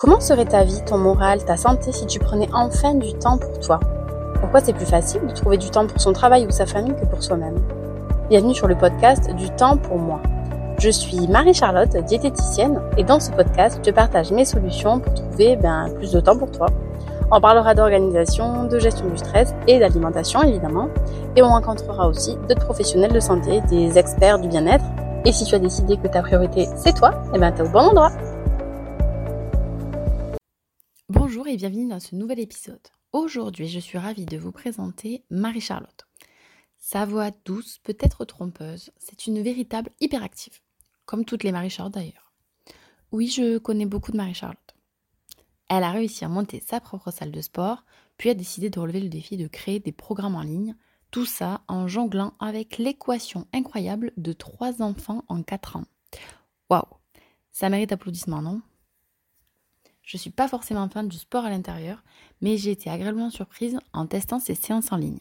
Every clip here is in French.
Comment serait ta vie, ton moral, ta santé si tu prenais enfin du temps pour toi? Pourquoi c'est plus facile de trouver du temps pour son travail ou sa famille que pour soi-même? Bienvenue sur le podcast Du temps pour moi. Je suis Marie-Charlotte, diététicienne, et dans ce podcast, je partage mes solutions pour trouver ben, plus de temps pour toi. On parlera d'organisation, de gestion du stress et d'alimentation évidemment, et on rencontrera aussi d'autres professionnels de santé, des experts du bien-être. Et si tu as décidé que ta priorité c'est toi, eh ben t'es au bon endroit. Bonjour et bienvenue dans ce nouvel épisode. Aujourd'hui, je suis ravie de vous présenter Marie-Charlotte. Sa voix douce, peut-être trompeuse, c'est une véritable hyperactive, comme toutes les Marie-Charlotte d'ailleurs. Oui, je connais beaucoup de Marie-Charlotte. Elle a réussi à monter sa propre salle de sport, puis a décidé de relever le défi de créer des programmes en ligne, tout ça en jonglant avec l'équation incroyable de trois enfants en quatre ans. Waouh Ça mérite applaudissements, non? Je ne suis pas forcément fan du sport à l'intérieur, mais j'ai été agréablement surprise en testant ces séances en ligne.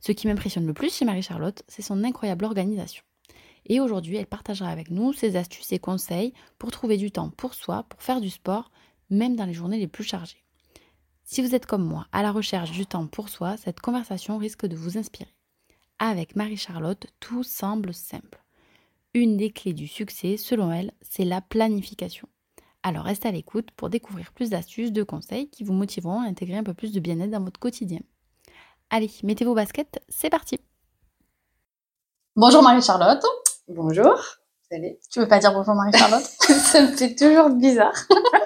Ce qui m'impressionne le plus chez Marie-Charlotte, c'est son incroyable organisation. Et aujourd'hui, elle partagera avec nous ses astuces et conseils pour trouver du temps pour soi, pour faire du sport, même dans les journées les plus chargées. Si vous êtes comme moi à la recherche du temps pour soi, cette conversation risque de vous inspirer. Avec Marie-Charlotte, tout semble simple. Une des clés du succès, selon elle, c'est la planification. Alors restez à l'écoute pour découvrir plus d'astuces, de conseils qui vous motiveront à intégrer un peu plus de bien-être dans votre quotidien. Allez, mettez vos baskets, c'est parti Bonjour Marie-Charlotte. Bonjour. Salut. Tu veux pas dire bonjour Marie-Charlotte? Ça me fait toujours bizarre.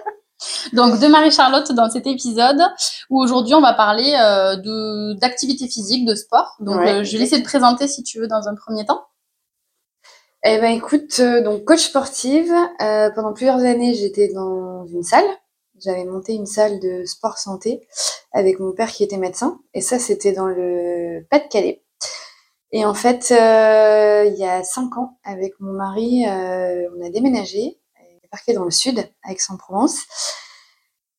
Donc de Marie-Charlotte dans cet épisode où aujourd'hui on va parler euh, d'activité physique, de sport. Donc euh, je vais laisser te présenter si tu veux dans un premier temps. Eh ben écoute, euh, donc coach sportive, euh, pendant plusieurs années j'étais dans une salle. J'avais monté une salle de sport santé avec mon père qui était médecin. Et ça c'était dans le Pas-de-Calais. Et en fait, euh, il y a cinq ans, avec mon mari, on a déménagé, débarqué dans le sud, Aix-en-Provence.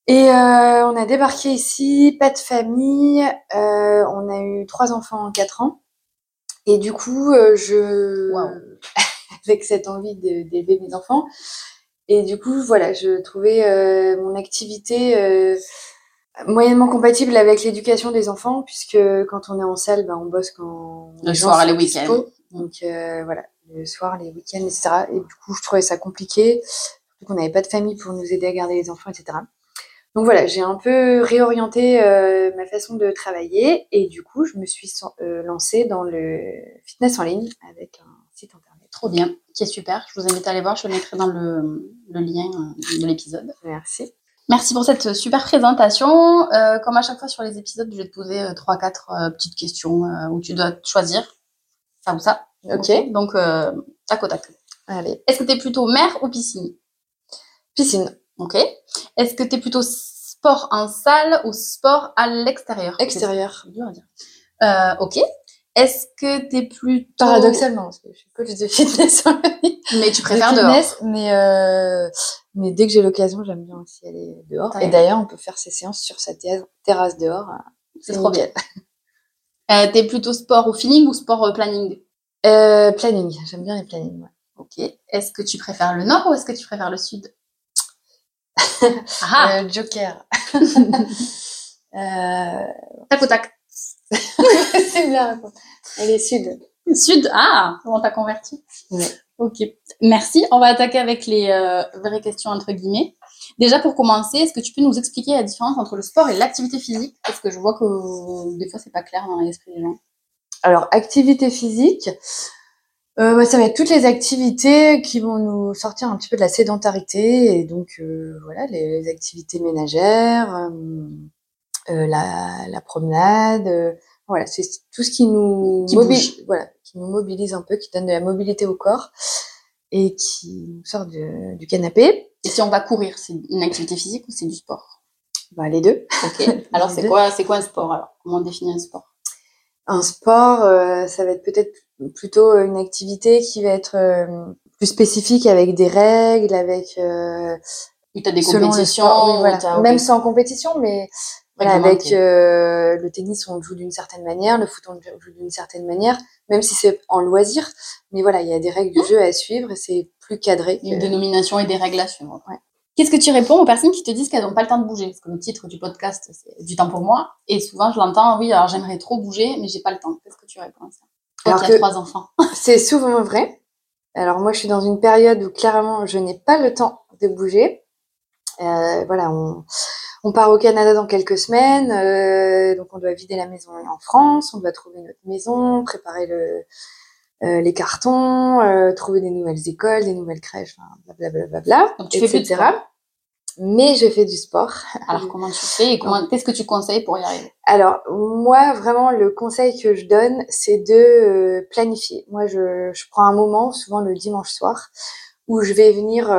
Et on a débarqué ici, pas de famille, on a eu trois enfants en quatre ans. Et du coup, je, avec cette envie d'élever mes enfants. Et du coup, voilà, je trouvais euh, mon activité euh, moyennement compatible avec l'éducation des enfants, puisque quand on est en salle, ben, on bosse quand le soir, les week-ends. Donc euh, voilà, le soir, les week-ends, etc. Et du coup, je trouvais ça compliqué, qu'on n'avait pas de famille pour nous aider à garder les enfants, etc. Donc voilà, j'ai un peu réorienté ma façon de travailler et du coup, je me suis lancée dans le fitness en ligne avec un Trop bien, qui est super. Je vous invite à aller voir, je le mettrai dans le, lien euh, de l'épisode. Merci. Merci pour cette super présentation. Euh, comme à chaque fois sur les épisodes, je vais te poser euh, trois, quatre petites questions où tu dois choisir ça ou ça. Ok. Donc, tac au tac. Allez. Est-ce que tu es plutôt mer ou piscine? Piscine. Ok. Est-ce que tu es plutôt sport en salle ou sport à l'extérieur? Extérieur. Dur à dire. ok. Est-ce que tu es plutôt... Paradoxalement, parce que je suis coach de fitness Mais tu préfères dehors mais, euh, mais dès que j'ai l'occasion, j'aime bien aussi aller dehors. Et d'ailleurs, on peut faire ces séances sur sa terrasse dehors. C'est trop bien. euh, T'es plutôt sport au feeling ou sport au planning? Euh, Planning, j'aime bien les plannings. Ok. Est-ce que tu préfères le nord ou est-ce que tu préfères le sud? Ah. euh, Joker. Tac au tac. c'est bien. Elle est sud. Sud Ah, comment t'as converti Ok. Merci. On va attaquer avec les euh, vraies questions entre guillemets. Déjà pour commencer, est-ce que tu peux nous expliquer la différence entre le sport et l'activité physique? Parce que je vois que euh, des fois c'est pas clair dans l'esprit des gens. Alors activité physique, euh, ça va être toutes les activités qui vont nous sortir un petit peu de la sédentarité et donc voilà les, activités ménagères, la, la, promenade, voilà, c'est tout ce qui nous, mobilise, voilà, qui nous mobilise un peu, qui donne de la mobilité au corps et qui nous sort du canapé. Et si on va courir, c'est une activité physique ou c'est du sport? Bah, Les deux. Alors c'est quoi, c'est quoi un sport alors? Comment on définit un sport? Un sport, euh, ça va être peut-être plutôt une activité qui va être euh, plus spécifique avec des règles, avec. Euh, tu as des compétitions. voilà. Même sans compétition, mais avec euh, le tennis, on joue d'une certaine manière, le foot, on joue d'une certaine manière, même si c'est en loisir. Mais voilà, il y a des règles du jeu à suivre et c'est plus cadré. Une dénomination et des règles à suivre. Ouais. Qu'est-ce que tu réponds aux personnes qui te disent qu'elles n'ont pas le temps de bouger? Parce que le titre du podcast, c'est du temps pour moi. Et souvent, je l'entends, oui, alors j'aimerais trop bouger, mais j'ai pas le temps. Qu'est-ce que tu réponds à ça? Alors trois enfants. c'est souvent vrai. Alors moi, je suis dans une période où clairement, je n'ai pas le temps de bouger. Euh, voilà, on, on, part au Canada dans quelques semaines, euh, donc on doit vider la maison en France, on doit trouver notre maison, préparer le, euh, les cartons, euh, trouver des nouvelles écoles, des nouvelles crèches, blablabla, bla, bla, bla, etc. Mais je fais du sport. Alors comment tu fais et comment qu'est-ce que tu conseilles pour y arriver? Alors moi vraiment le conseil que je donne c'est de euh, planifier. Moi je, je, prends un moment, souvent le dimanche soir, où je vais venir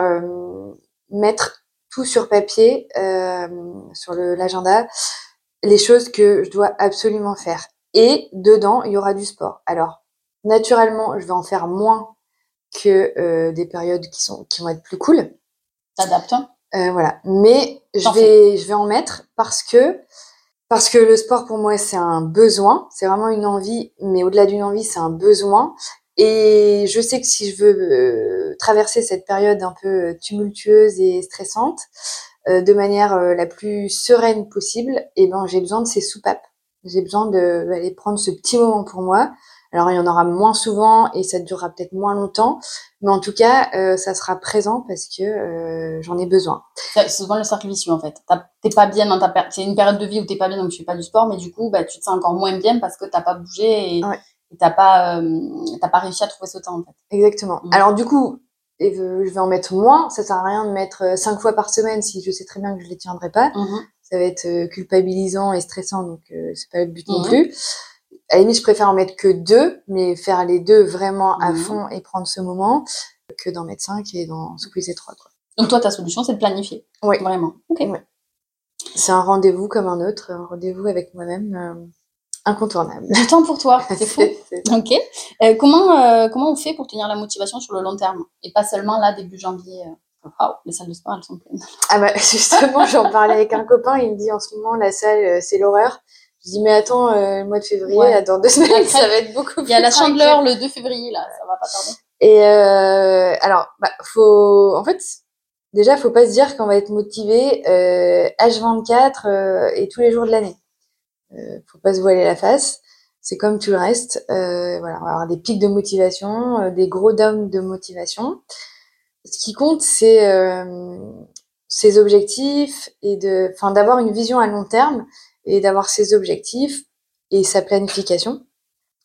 mettre tout sur papier, sur l'agenda, les choses que je dois absolument faire. Et dedans il y aura du sport. Alors naturellement, je vais en faire moins que euh, des périodes qui sont qui vont être plus cool. T'adaptes. Hein euh, voilà, mais je vais je vais en mettre parce que parce que le sport pour moi c'est un besoin, c'est vraiment une envie, mais au-delà d'une envie c'est un besoin. Et je sais que si je veux euh, traverser cette période un peu tumultueuse et stressante de manière la plus sereine possible, et eh ben j'ai besoin de ces soupapes. J'ai besoin d'aller prendre ce petit moment pour moi alors il y en aura moins souvent et ça durera peut-être moins longtemps, mais en tout cas euh, ça sera présent parce que euh, j'en ai besoin. C'est souvent le cercle vicieux en fait. T'es pas bien dans ta c'est une période de vie où t'es pas bien donc tu fais pas du sport, mais du coup bah, tu te sens encore moins bien parce que t'as pas bougé et t'as pas euh, t'as pas réussi à trouver ce temps en fait. Exactement. Mmh. Alors du coup je vais en mettre moins. Ça sert à rien de mettre cinq fois par semaine si je sais très bien que je les tiendrai pas. Mmh ça va être culpabilisant et stressant, donc c'est pas le but non plus à la limite, je préfère en mettre que deux, mais faire les deux vraiment à mhm. fond et prendre ce moment que d'en mettre cinq et d'en squeezer trois. Quoi. Donc toi, ta solution, c'est de planifier. Oui. Vraiment. Ok. C'est un rendez-vous comme un autre, un rendez-vous avec moi-même euh, incontournable. Du temps pour toi, c'est fou. ok. Euh, comment euh, comment on fait pour tenir la motivation sur le long terme et pas seulement là début janvier Oh, les salles de sport, elles sont pleines. Ah bah justement, j'en parlais avec un copain, il me dit en ce moment la salle c'est l'horreur. Je dis, mais attends, euh, le mois de février, dans deux semaines, ça va être beaucoup plus. Il y a la chandeleur le 2 février, là, ça va pas tarder. Et euh, alors, bah, faut, en fait, déjà, faut pas se dire qu'on va être motivé euh, H24 euh, et tous les jours de l'année. Euh, faut pas se voiler la face. C'est comme tout le reste. Euh, voilà, on va avoir des pics de motivation, des gros downs de motivation. Ce qui compte, c'est ses objectifs et de, enfin, d'avoir une vision à long terme et d'avoir ses objectifs et sa planification.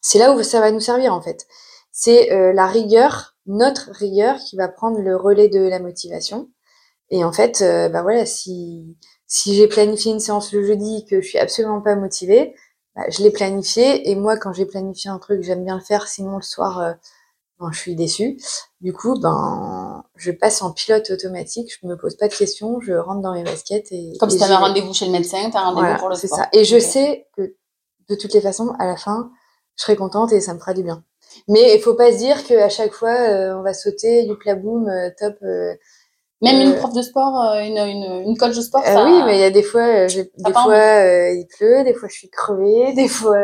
C'est là où ça va nous servir en fait. C'est euh, la rigueur, notre rigueur, qui va prendre le relais de la motivation. Et en fait, euh, bah voilà, si si j'ai planifié une séance le jeudi que je suis absolument pas motivée, bah, je l'ai planifié. Et moi, quand j'ai planifié un truc, j'aime bien le faire. Sinon, le soir, euh, je suis déçue. Du coup, ben, je passe en pilote automatique, je me pose pas de questions, je rentre dans mes baskets et. Comme si tu avais un rendez-vous chez le médecin, tu as un rendez-vous pour le sport. C'est ça. Et je sais que de toutes les façons, à la fin, je serai contente et ça me fera du bien. Mais il faut pas se dire qu'à chaque fois, euh, on va sauter, youpla boum, euh, top. Euh, Même une prof de sport, une, une, une coach de sport, ça... Oui, mais il y a des fois, des fois il pleut, des fois je suis crevée, des fois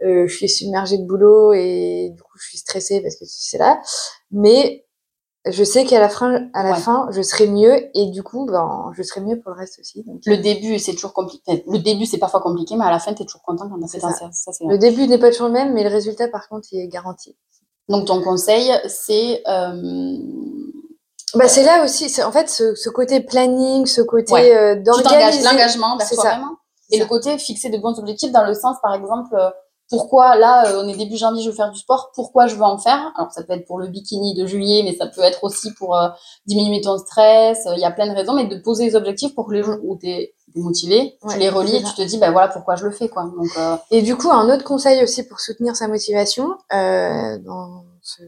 je suis submergée de boulot et du coup je suis stressée parce que c'est là. Mais je sais qu'à la fin, à la fin, je serai mieux et du coup, ben, je serai mieux pour le reste aussi. le début, c'est toujours compliqué. Le début, c'est parfois compliqué, mais à la fin, tu es toujours content quand tu fait ça. ça le début n'est pas toujours le même, mais le résultat, par contre, il est garanti. Donc, ton conseil, c'est. Euh... Bah, c'est là aussi, en fait, ce, ce, côté planning, ce côté ouais. euh, d'organiser. L'engagement c'est ça. Et le côté fixer de bons objectifs dans le sens, par exemple, euh, pourquoi là euh, on est début janvier je veux faire du sport pourquoi je veux en faire? Alors ça peut être pour le bikini de juillet mais ça peut être aussi pour euh, diminuer ton stress il y a plein de raisons mais de poser des objectifs pour que les jours où tu es motivé tu les relis et tu te dis ben voilà pourquoi je le fais quoi donc et du coup un autre conseil aussi pour soutenir sa motivation dans ce,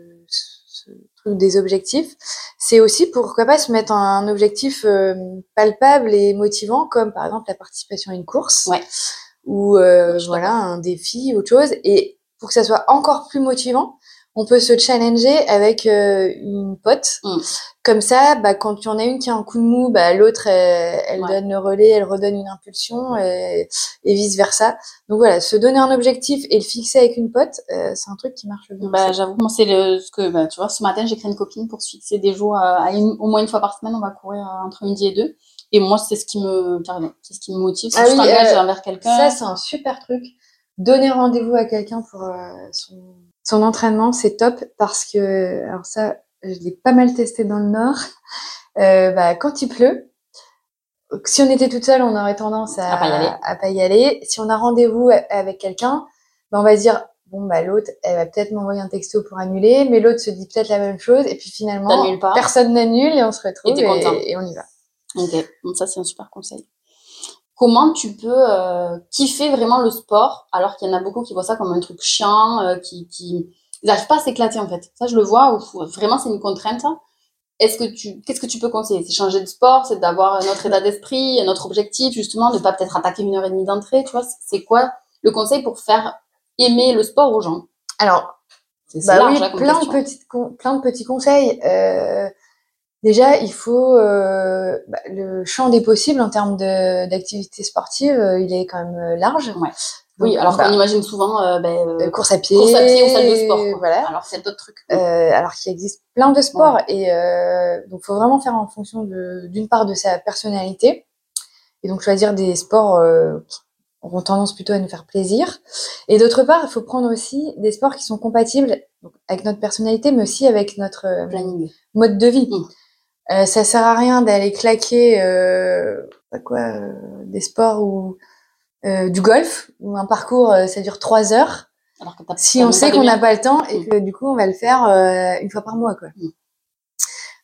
truc des objectifs. C'est aussi pourquoi pas se mettre un objectif palpable et motivant comme par exemple la participation à une course. Ouais. Ou euh, voilà un défi, autre chose. Et pour que ça soit encore plus motivant, on peut se challenger avec euh, une pote. Mm. Comme ça, bah, quand il y en a une qui a un coup de mou, bah, l'autre, elle, elle Ouais. donne le relais, elle redonne une impulsion et, et vice versa. Donc voilà, se donner un objectif et le fixer avec une pote, euh, c'est un truc qui marche bien. Bah, j'avoue, moi, c'est le, ce que, bah, tu vois, ce matin, j'ai créé une copine pour se fixer des jours, à une- au moins une fois par semaine, on va courir euh, entre midi et deux. Et moi, c'est ce qui me, c'est ce qui me motive. Si Ah tu oui, euh, envers quelqu'un. Ça, c'est un super truc. Donner rendez-vous à quelqu'un pour euh, son, son entraînement, c'est top parce que, alors ça, je l'ai pas mal testé dans le Nord. Euh, bah, quand il pleut, si on était toute seule, on aurait tendance à, À pas y aller. à pas y aller. Si on a rendez-vous avec quelqu'un, bah, on va se dire, bon, bah, l'autre, elle va peut-être m'envoyer un texto pour annuler, mais l'autre se dit peut-être la même chose. Et puis finalement, personne n'annule et on se retrouve et, et on y va. Ok, donc ça c'est un super conseil. Comment tu peux euh, kiffer vraiment le sport alors qu'il y en a beaucoup qui voient ça comme un truc chiant, euh, qui, qui n'arrivent pas à s'éclater en fait. Ça je le vois, où vraiment c'est une contrainte. Est-ce que tu, qu'est-ce que tu peux conseiller? C'est changer de sport, c'est d'avoir un autre état d'esprit, un autre objectif justement, de pas peut-être attaquer une heure et demie d'entrée, tu vois? C'est quoi le conseil pour faire aimer le sport aux gens? Alors, Bah large oui, hein, de, petites plein de petits conseils. Euh, déjà, il faut euh, bah, le champ des possibles en termes de- d'activité sportive, euh, il est quand même euh, large. Ouais. Oui, alors bah, qu'on imagine souvent euh, ben, euh, course à pied, course à pied ou salle de sport. quoi. voilà. Alors c'est d'autres trucs. Euh, alors qu'il existe plein de sports et euh, donc faut vraiment faire en fonction de d'une part de sa personnalité et donc choisir des sports euh, qui auront tendance plutôt à nous faire plaisir et d'autre part il faut prendre aussi des sports qui sont compatibles donc, avec notre personnalité mais aussi avec notre Planning. mode de vie. Mm. Euh, ça sert à rien d'aller claquer euh, quoi euh, des sports ou euh, du golf ou un parcours ça dure trois heures Alors que t'as- si on sait qu'on n'a pas le temps et que du coup on va le faire une fois par mois quoi. Mm.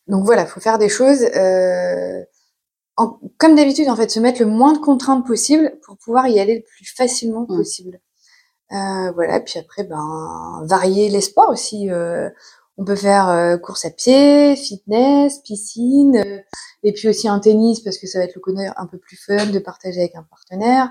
Donc voilà, faut faire des choses en- comme d'habitude en fait, se mettre le moins de contraintes possible pour pouvoir y aller le plus facilement Mm. possible. Voilà, puis après ben varier les sports aussi. On peut faire euh, course à pied, fitness, piscine, euh, et puis aussi un tennis parce que ça va être le côté un peu plus fun de partager avec un partenaire.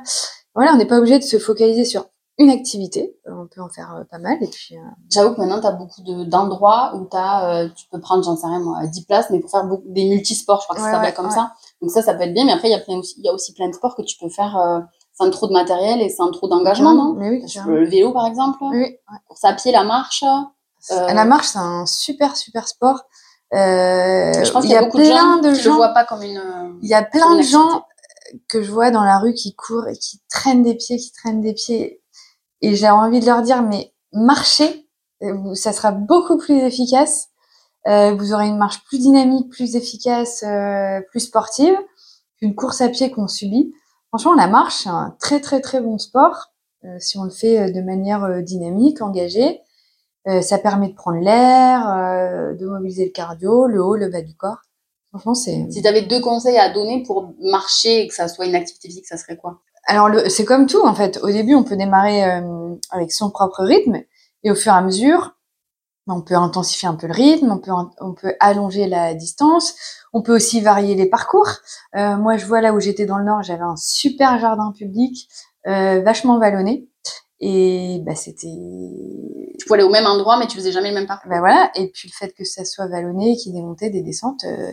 Voilà, on n'est pas obligé de se focaliser sur une activité. Euh, On peut en faire euh, pas mal. Et puis, euh, J'avoue que maintenant, tu as beaucoup de- d'endroits où t'as, euh, tu peux prendre, j'en sais rien moi, 10 places, mais pour faire beaucoup, des multisports, je crois que Ouais, ça s'appelle ouais, comme ouais. ça. Donc ça, ça peut être bien, mais après, il y, a aussi, plein de sports que tu peux faire euh, sans trop de matériel et sans trop d'engagement, non? Mais oui. Le vélo, par exemple, oui. course à pied, la marche. Euh, La marche, c'est un super, super sport. Euh, je pense il qu'il y a plein gens de gens. voient pas comme une... Il y a plein de gens que je vois dans la rue qui courent et qui traînent des pieds, qui traînent des pieds. Et j'ai envie de leur dire, mais marchez, euh, ça sera beaucoup plus efficace. Euh, vous aurez une marche plus dynamique, plus efficace, euh, plus sportive qu'une course à pied qu'on subit. Franchement, la marche, c'est un très très très bon sport euh, si on le fait de manière dynamique, engagée. Euh, ça permet de prendre l'air, euh, de mobiliser le cardio, le haut, le bas du corps. Franchement, c'est. Si tu avais deux conseils à donner pour marcher et que ça soit une activité physique, ça serait quoi? Alors, le- c'est comme tout, en fait. Au début, on peut démarrer euh, avec son propre rythme, et au fur et à mesure, on peut intensifier un peu le rythme, on peut, on peut allonger la distance, on peut aussi varier les parcours. Moi, je vois là où j'étais dans le Nord, j'avais un super jardin public, vachement vallonné, et bah, c'était Tu pouvais aller au même endroit, mais tu faisais jamais le même parcours. ben voilà, et puis le fait que ça soit vallonné, qu'il y ait des montées, des descentes, euh,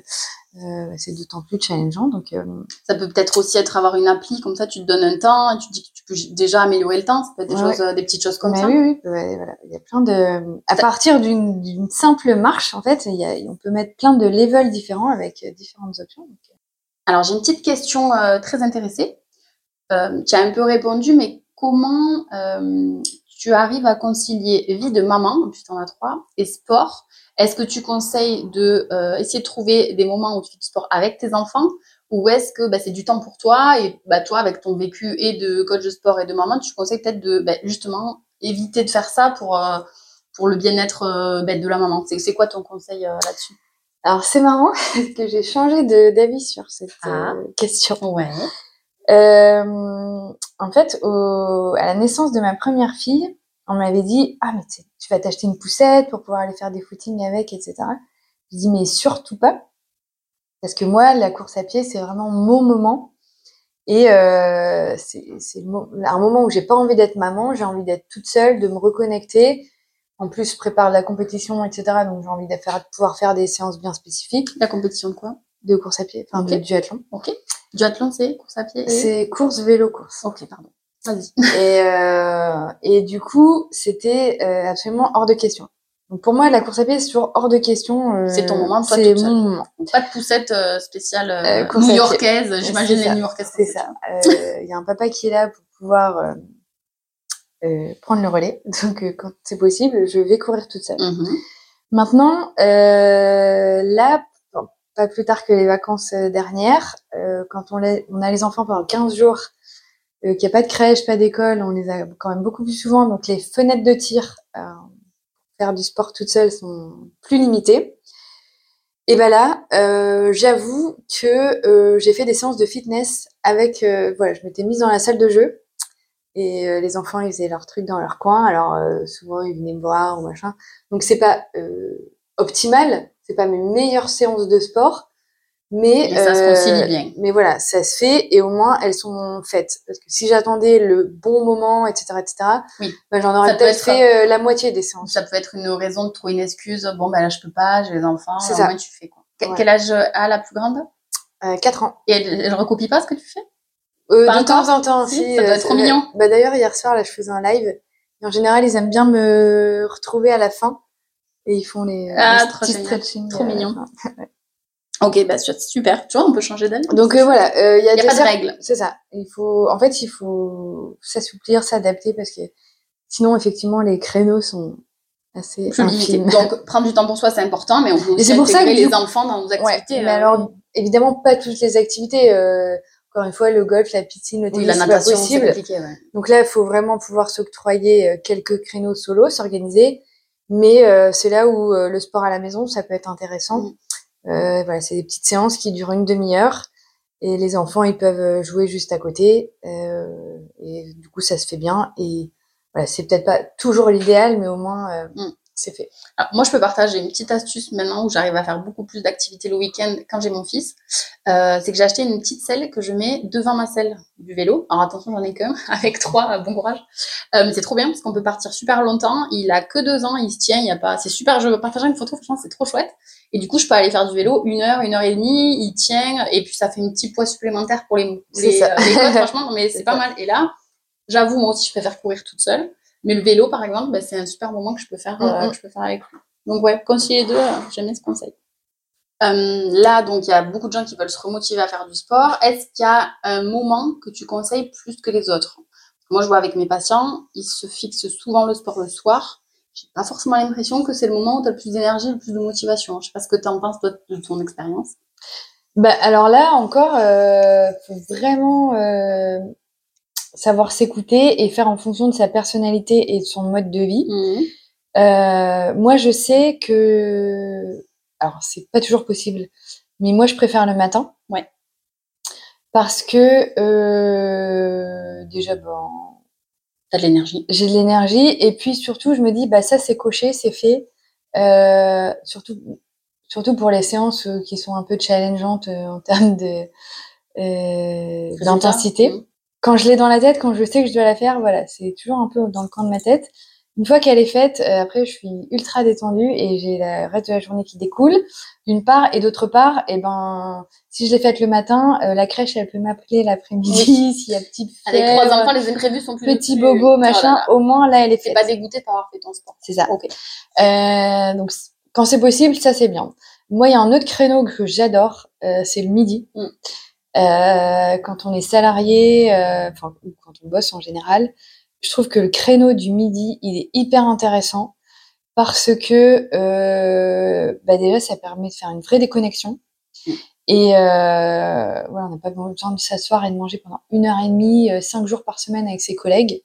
euh, c'est d'autant plus challengeant. Donc, euh, Ça peut peut-être aussi être avoir une appli, comme ça tu te donnes un temps et tu te dis que tu peux déjà améliorer le temps. Ça peut être des, Ouais. choses, des petites choses comme mais ça. oui, oui, ouais, voilà, il y a plein de. À partir d'une simple marche, en fait, il y a, on peut mettre plein de levels différents avec différentes options. Donc, Alors j'ai une petite question très intéressée. Tu as un peu répondu, mais comment euh, tu arrives à concilier vie de maman, tu en as trois, et sport Est-ce que tu conseilles de euh, essayer de trouver des moments où tu fais du sport avec tes enfants? Ou est-ce que bah, c'est du temps pour toi et bah, toi avec ton vécu et de coach de sport et de maman, tu conseilles peut-être de bah, justement éviter de faire ça pour euh, pour le bien-être euh, de la maman? C'est quoi ton conseil là-dessus? Alors, c'est marrant parce que j'ai changé d'avis sur cette Ah. question. Ouais. Euh, en fait, au- à la naissance de ma première fille, on m'avait dit Ah, mais tu vas t'acheter une poussette pour pouvoir aller faire des footings avec, etc. Je dis Mais surtout pas. Parce que moi, la course à pied, c'est vraiment mon moment. Et euh, c'est un moment où j'ai pas envie d'être maman, j'ai envie d'être toute seule, de me reconnecter. En plus, je prépare la compétition, etc. Donc, j'ai envie de pouvoir faire des séances bien spécifiques. La compétition de quoi? De course à pied, enfin Ok. de duathlon. Ok. Duathlon, c'est course à pied et... C'est course, vélo, course. Ok, pardon. Vas-y. Et, euh, et du coup, c'était euh, absolument hors de question. Donc pour moi, la course à pied, c'est toujours hors de question. euh, C'est ton moment, toi, C'est mon moment. Pas de poussette spéciale new-yorkaise. J'imagine les new-yorkaises. C'est ça. Il y a un papa qui est là pour pouvoir prendre le relais. Donc quand c'est possible, je vais courir toute seule. Mhm. Maintenant, là, pas plus tard que les vacances euh, dernières, euh, quand on, a les enfants pendant 15 jours, euh, qu'il n'y a pas de crèche, pas d'école, on les a quand même beaucoup plus souvent, donc les fenêtres de tir euh, faire du sport toute seule sont plus limitées. Et ben là, j'avoue que j'ai fait des séances de fitness avec, voilà, je m'étais mise dans la salle de jeu et les enfants ils faisaient leurs trucs dans leur coin. Alors souvent ils venaient me voir ou machin. Donc c'est pas optimal, c'est pas mes meilleures séances de sport, mais ça se euh, concilie bien. Mais voilà, ça se fait et au moins elles sont faites. Parce que si j'attendais le bon moment, etc., etc., Oui. ben, j'en aurais peut peut-être être- fait euh, la moitié des séances. Ça peut être une raison de trouver une excuse. Bon, ben là, je peux pas, j'ai les enfants. C'est au ça. moins, tu fais quoi. Ouais. Quel âge a la plus grande? Euh, 4 ans. Et elle, elle recopie pas ce que tu fais? Euh, Pas de temps en temps, Si, si. ça doit euh, être trop mignon. Bah, D'ailleurs, hier soir, là, je faisais un live. Et en général, ils aiment bien me retrouver à la fin. Et ils font les, euh, Ah, les trop stretching. Trop la mignon. fin. Ok, bah super. Tu vois, on peut changer d'avis. Donc euh, voilà, euh, il y a, Il n'y a des pas de règles. C'est ça. Il faut, en fait, il faut s'assouplir, s'adapter parce que sinon, effectivement, les créneaux sont assez Plus limité. infimes. Donc, prendre du temps pour soi, c'est important, mais on peut aussi pour ça que les enfants dans nos Ouais, activités. mais euh, alors, évidemment, pas toutes les activités. euh, encore une fois, le golf, la piscine, le oui, tennis, la natation, c'est possible. Ouais. Donc là, il faut vraiment pouvoir s'octroyer euh, quelques créneaux solo, s'organiser. Mais euh, c'est là où euh, le sport à la maison, ça peut être intéressant. Euh, voilà, c'est des petites séances qui durent une demi-heure et les enfants, ils peuvent euh, jouer juste à côté. Euh, et du coup, ça se fait bien. Et voilà, c'est peut-être pas toujours l'idéal, mais au moins, euh, Mm. C'est fait. Alors, moi, je peux partager une petite astuce maintenant où j'arrive à faire beaucoup plus d'activités le week-end quand j'ai mon fils. Euh, c'est que j'ai acheté une petite selle que je mets devant ma selle du vélo. Alors attention, j'en ai qu'un avec trois. euh, bon courage. Euh, mais c'est trop bien parce qu'on peut partir super longtemps. Il a que deux ans, il se tient. Il y a pas. C'est super. Je partagerai une photo. Franchement, c'est trop chouette. Et du coup, je peux aller faire du vélo une heure, une heure et demie. Il tient et puis ça fait un petit poids supplémentaire pour les C'est les, franchement, mais c'est C'est pas ça. mal. Et là, j'avoue, moi aussi, je préfère courir toute seule. Mais le vélo, par exemple, bah, c'est un super moment que je peux faire, euh, Mhm. que je peux faire avec lui. Donc ouais, concilier les deux, euh, j'aime bien ce conseil. Euh, là, donc, il y a beaucoup de gens qui veulent se remotiver à faire du sport. Est-ce qu'il y a un moment que tu conseilles plus que les autres? Moi, je vois avec mes patients, ils se fixent souvent le sport le soir. J'ai pas forcément l'impression que c'est le moment où tu as le plus d'énergie, le plus de motivation. Je sais pas ce que tu en penses, toi, de ton expérience. Bah, alors là, encore, euh, faut vraiment euh, savoir s'écouter et faire en fonction de sa personnalité et de son mode de vie. Euh, moi, je sais que, alors c'est pas toujours possible, mais moi je préfère le matin. Ouais. Parce que euh, déjà, bon, T'as de l'énergie. j'ai de l'énergie et puis surtout, je me dis, bah ça c'est coché, c'est fait. Euh, surtout, surtout pour les séances qui sont un peu challengeantes en termes de euh, d'intensité Résultat quand je l'ai dans la tête, quand je sais que je dois la faire, voilà, c'est toujours un peu dans le coin de ma tête. Une fois qu'elle est faite, euh, après, je suis ultra détendue et j'ai le reste de la journée qui découle, d'une part, et d'autre part, et ben, si je l'ai faite le matin, euh, la crèche, elle peut m'appeler l'après-midi s'il y a petite Avec fièvre, trois enfants, les imprévus sont plus. petit plus- bobo, Oh là machin. là. Au moins, là, elle est faite. pas dégoûté par avoir fait ton sport. C'est ça. Ok. Euh, donc, quand c'est possible, ça c'est bien. Moi, il y a un autre créneau que j'adore, c'est le midi. Mm. Euh, quand on est salarié, euh, enfin, ou quand on bosse en général, je trouve que le créneau du midi, il est hyper intéressant parce que, euh, bah déjà, ça permet de faire une vraie déconnexion. Mm. Et euh, voilà, on n'a pas besoin de s'asseoir et de manger pendant une heure et demie, euh, cinq jours par semaine avec ses collègues.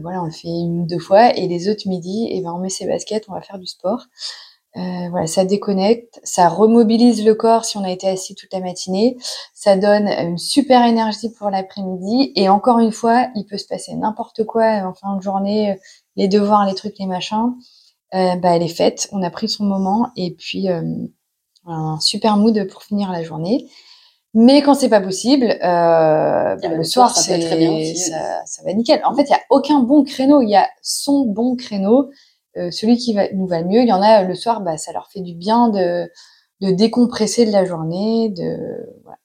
Voilà, on le fait une ou deux fois. Et les autres midis, et ben, on met ses baskets, on va faire du sport. Euh, voilà, ça déconnecte, ça remobilise le corps si on a été assis toute la matinée, ça donne une super énergie pour l'après-midi. Et encore une fois, il peut se passer n'importe quoi en fin de journée, euh, les devoirs, les trucs, les machins. Euh, bah, elle est faite, on a pris son moment et puis euh, un super mood pour finir la journée. Mais quand c'est pas possible, bah, le soir, ça très bien aussi. ça, ça va nickel. En fait, il y a aucun bon créneau, il y a son bon créneau celui qui va, nous va le mieux. Il y en a le soir, bah, ça leur fait du bien de, de décompresser de la journée, de voilà.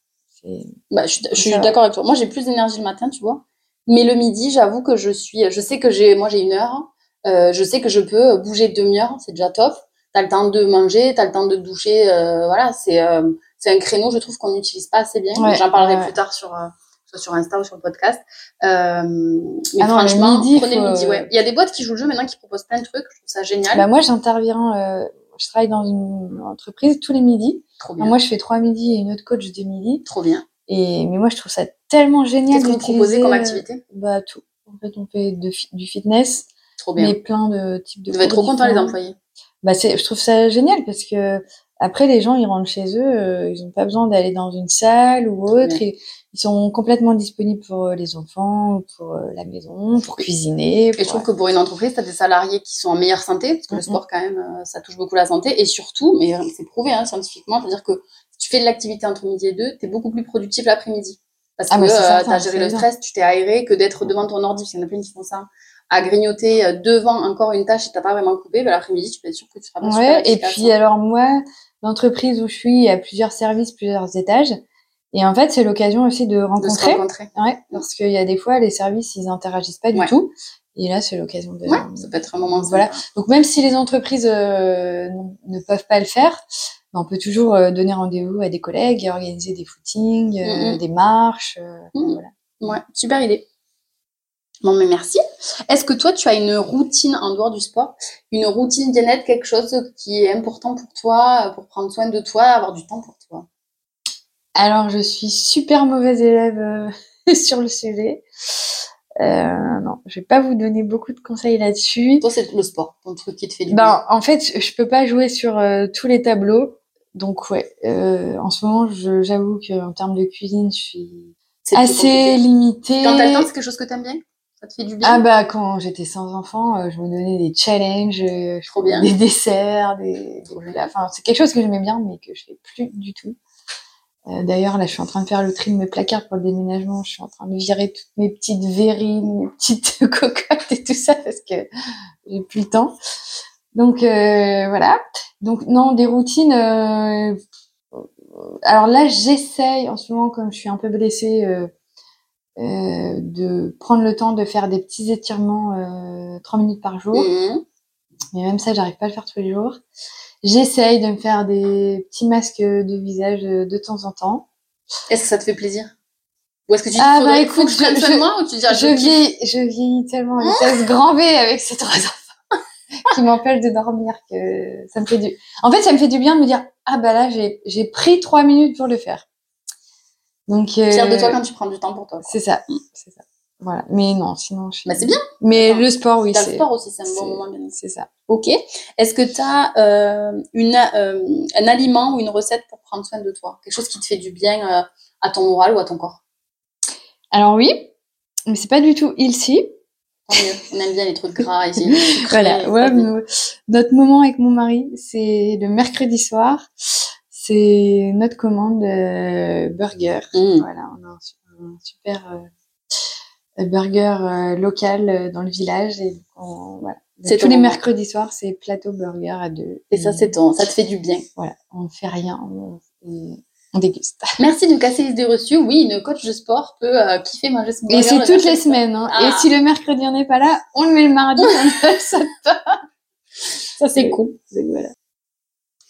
Bah, je, je suis d'accord avec toi. Moi, j'ai plus d'énergie le matin, tu vois. Mais le midi, j'avoue que je suis, je sais que j'ai, moi j'ai une heure, euh, je sais que je peux bouger demi-heure, c'est déjà top. T'as le temps de manger, t'as le temps de doucher, euh, voilà, c'est euh, c'est un créneau, je trouve qu'on n'utilise pas assez bien. J'en parlerai plus tard sur euh, soit sur Insta ou sur le podcast. Euh, mais ah franchement, midi, prenez midi. Ouais. Il y a des boîtes qui jouent le jeu maintenant qui proposent plein de trucs. Je trouve ça génial. Bah moi, j'interviens. je travaille dans une entreprise tous les midis. Trop bien. moi, je fais trois midis et une autre coach de midi. Trop bien. Et mais moi, je trouve ça tellement génial. Qu'est-ce que vous proposez comme activité Bah tout. En fait, on fait de, du fitness. Trop bien. Mais plein de types de. Vous être trop contents les employés. Bah je trouve ça génial parce que après les gens ils rentrent chez eux, euh, ils ont pas besoin d'aller dans une salle ou autre. ils sont complètement disponibles pour euh, les enfants, pour euh, la maison, pour cuisiner. et je trouve que pour une entreprise, tu as des salariés qui sont en meilleure santé, parce que le sport, quand même, ça touche beaucoup la santé. Et surtout, mais c'est prouvé hein, scientifiquement, c'est-à-dire que si tu fais de l'activité entre midi et deux, tu es beaucoup plus productif l'après-midi. Parce ah, que tu as géré le stress, tu t'es aéré, que d'être devant ton ordi, parce qu'il y en a plein qui font ça à grignoter devant encore une tâche et t'as pas vraiment coupé, bah, l'après-midi, tu peux être sûr que tu seras pas ouais, Et puis, alors, moi, l'entreprise où je suis, il y a plusieurs services, plusieurs étages. Et en fait, c'est l'occasion aussi de rencontrer. De rencontrer. Ouais, parce qu'il y a des fois, les services, ils interagissent pas du tout. Et là, c'est l'occasion de. Ouais, ça peut être un moment. Voilà. Donc, même si les entreprises euh, ne peuvent pas le faire, on peut toujours euh, donner rendez-vous à des collègues, organiser des footings, mm, mm. des marches. Mm. Voilà. Ouais, super idée. Bon, mais merci. Est-ce que toi, tu as une routine en dehors du sport? Une routine bien-être, quelque chose qui est important pour toi, pour prendre soin de toi, avoir du temps pour toi? Alors, je suis super mauvaise élève euh, sur le sujet. Euh, non, je vais pas vous donner beaucoup de conseils là-dessus. Toi, c'est le sport, ton truc qui te fait du ben, bien. En fait, je peux pas jouer sur euh, tous les tableaux. Donc, ouais, euh, en ce moment, j'avoue qu'en termes de cuisine, je suis assez limitée. Quand t'as le temps, c'est quelque chose que t'aimes bien? Ça te fait du bien Ah bah quand j'étais sans enfant, euh, je me donnais des challenges, euh, Trop bien. des desserts, des, enfin c'est quelque chose que j'aimais bien mais que je fais plus du tout. Euh, D'ailleurs là je suis en train de faire le tri de mes placards pour le déménagement, je suis en train de virer toutes mes petites verrines, mes petites cocottes et tout ça parce que j'ai plus le temps. Donc euh, voilà. Donc non des routines. Euh, alors là j'essaye en ce moment comme je suis un peu blessée euh, de prendre le temps de faire des petits étirements euh, 3 minutes par jour. Mhm. Mais même ça, j'arrive pas à le faire tous les jours. J'essaye de me faire des petits masques de visage euh, de temps en temps. Est-ce que ça te fait plaisir? Ou est-ce que tu dis ah bah écoute, je, je, moi, ou tu dis, je, je, vieillis, je vieillis tellement à vitesse grand V avec ces trois enfants qui m'empêchent de dormir que ça me fait du. En fait, ça me fait du bien de me dire ah bah là j'ai j'ai pris trois minutes pour le faire. Donc, euh, Fier de toi quand tu prends du temps pour toi. C'est ça, c'est ça. Voilà. Mais non, sinon, je Bah, c'est bien. Mais le sport, oui. le sport aussi, c'est un bon moment. C'est ça. Ok. Est-ce que tu as euh, une, euh, un aliment ou une recette pour prendre soin de toi? Quelque chose qui te fait du bien euh, à ton moral ou à ton corps? Alors oui, mais c'est pas du tout ici. Tant mieux. On aime bien les trucs gras ici. voilà. Ouais, notre moment avec mon mari, c'est le mercredi soir c'est notre commande euh, burger. Mmh. Voilà, on a un, super euh, burger euh, local dans le village et voilà. C'est tous les mercredis soirs, c'est plateau burger à deux. Et, ça, c'est ton, ça te fait du bien. Voilà, on fait rien, on, on déguste. Merci de casser les idées reçues. Oui, une coach de sport peut kiffer manger son burger. Et c'est toutes les semaines. Hein. Et si le mercredi on n'est pas là, on le met le mardi, ça, ça c'est cool. Voilà.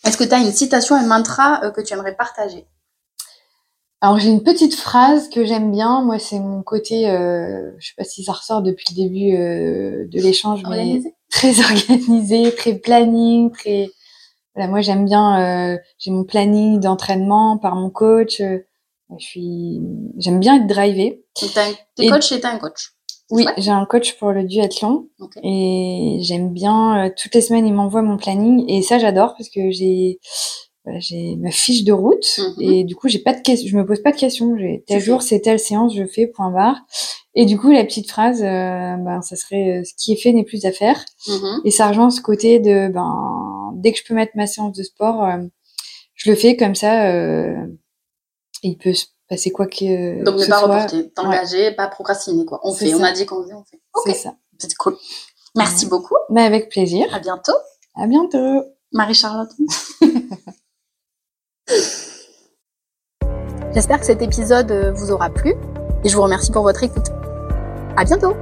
Est-ce que tu as une citation, un mantra euh, que tu aimerais partager? Alors j'ai une petite phrase que j'aime bien. Moi, c'est mon côté, euh, je sais pas si ça ressort depuis le début euh, de l'échange, mais très organisé, très planning, très. Voilà, moi j'aime bien. Euh, j'ai mon planning d'entraînement par mon coach. je suis, j'aime bien être drivé. T'es coach et t'es un coach. Oui, j'ai un coach pour le duathlon et j'aime bien. Euh, toutes les semaines, il m'envoie mon planning et ça, j'adore parce que j'ai j'ai ma fiche de route mhm. et du coup, j'ai pas de questions. Je me pose pas de questions. J'ai tel jour, c'est telle séance, je fais point barre. Et du coup, la petite phrase, euh, ben, ça serait euh, ce qui est fait n'est plus à faire. Mhm. Et ça rejoint ce côté de ben dès que je peux mettre ma séance de sport, je le fais comme ça. il peut se bah, c'est quoi que. Euh, Donc, ne pas reporter, t'engager, pas procrastiner, quoi. On fait, on a dit qu'on faisait, on fait. C'est ça. C'est cool. Merci beaucoup. Mais avec plaisir. À bientôt. À bientôt. Marie-Charlotte. J'espère que cet épisode euh, vous aura plu et je vous remercie pour votre écoute. À bientôt!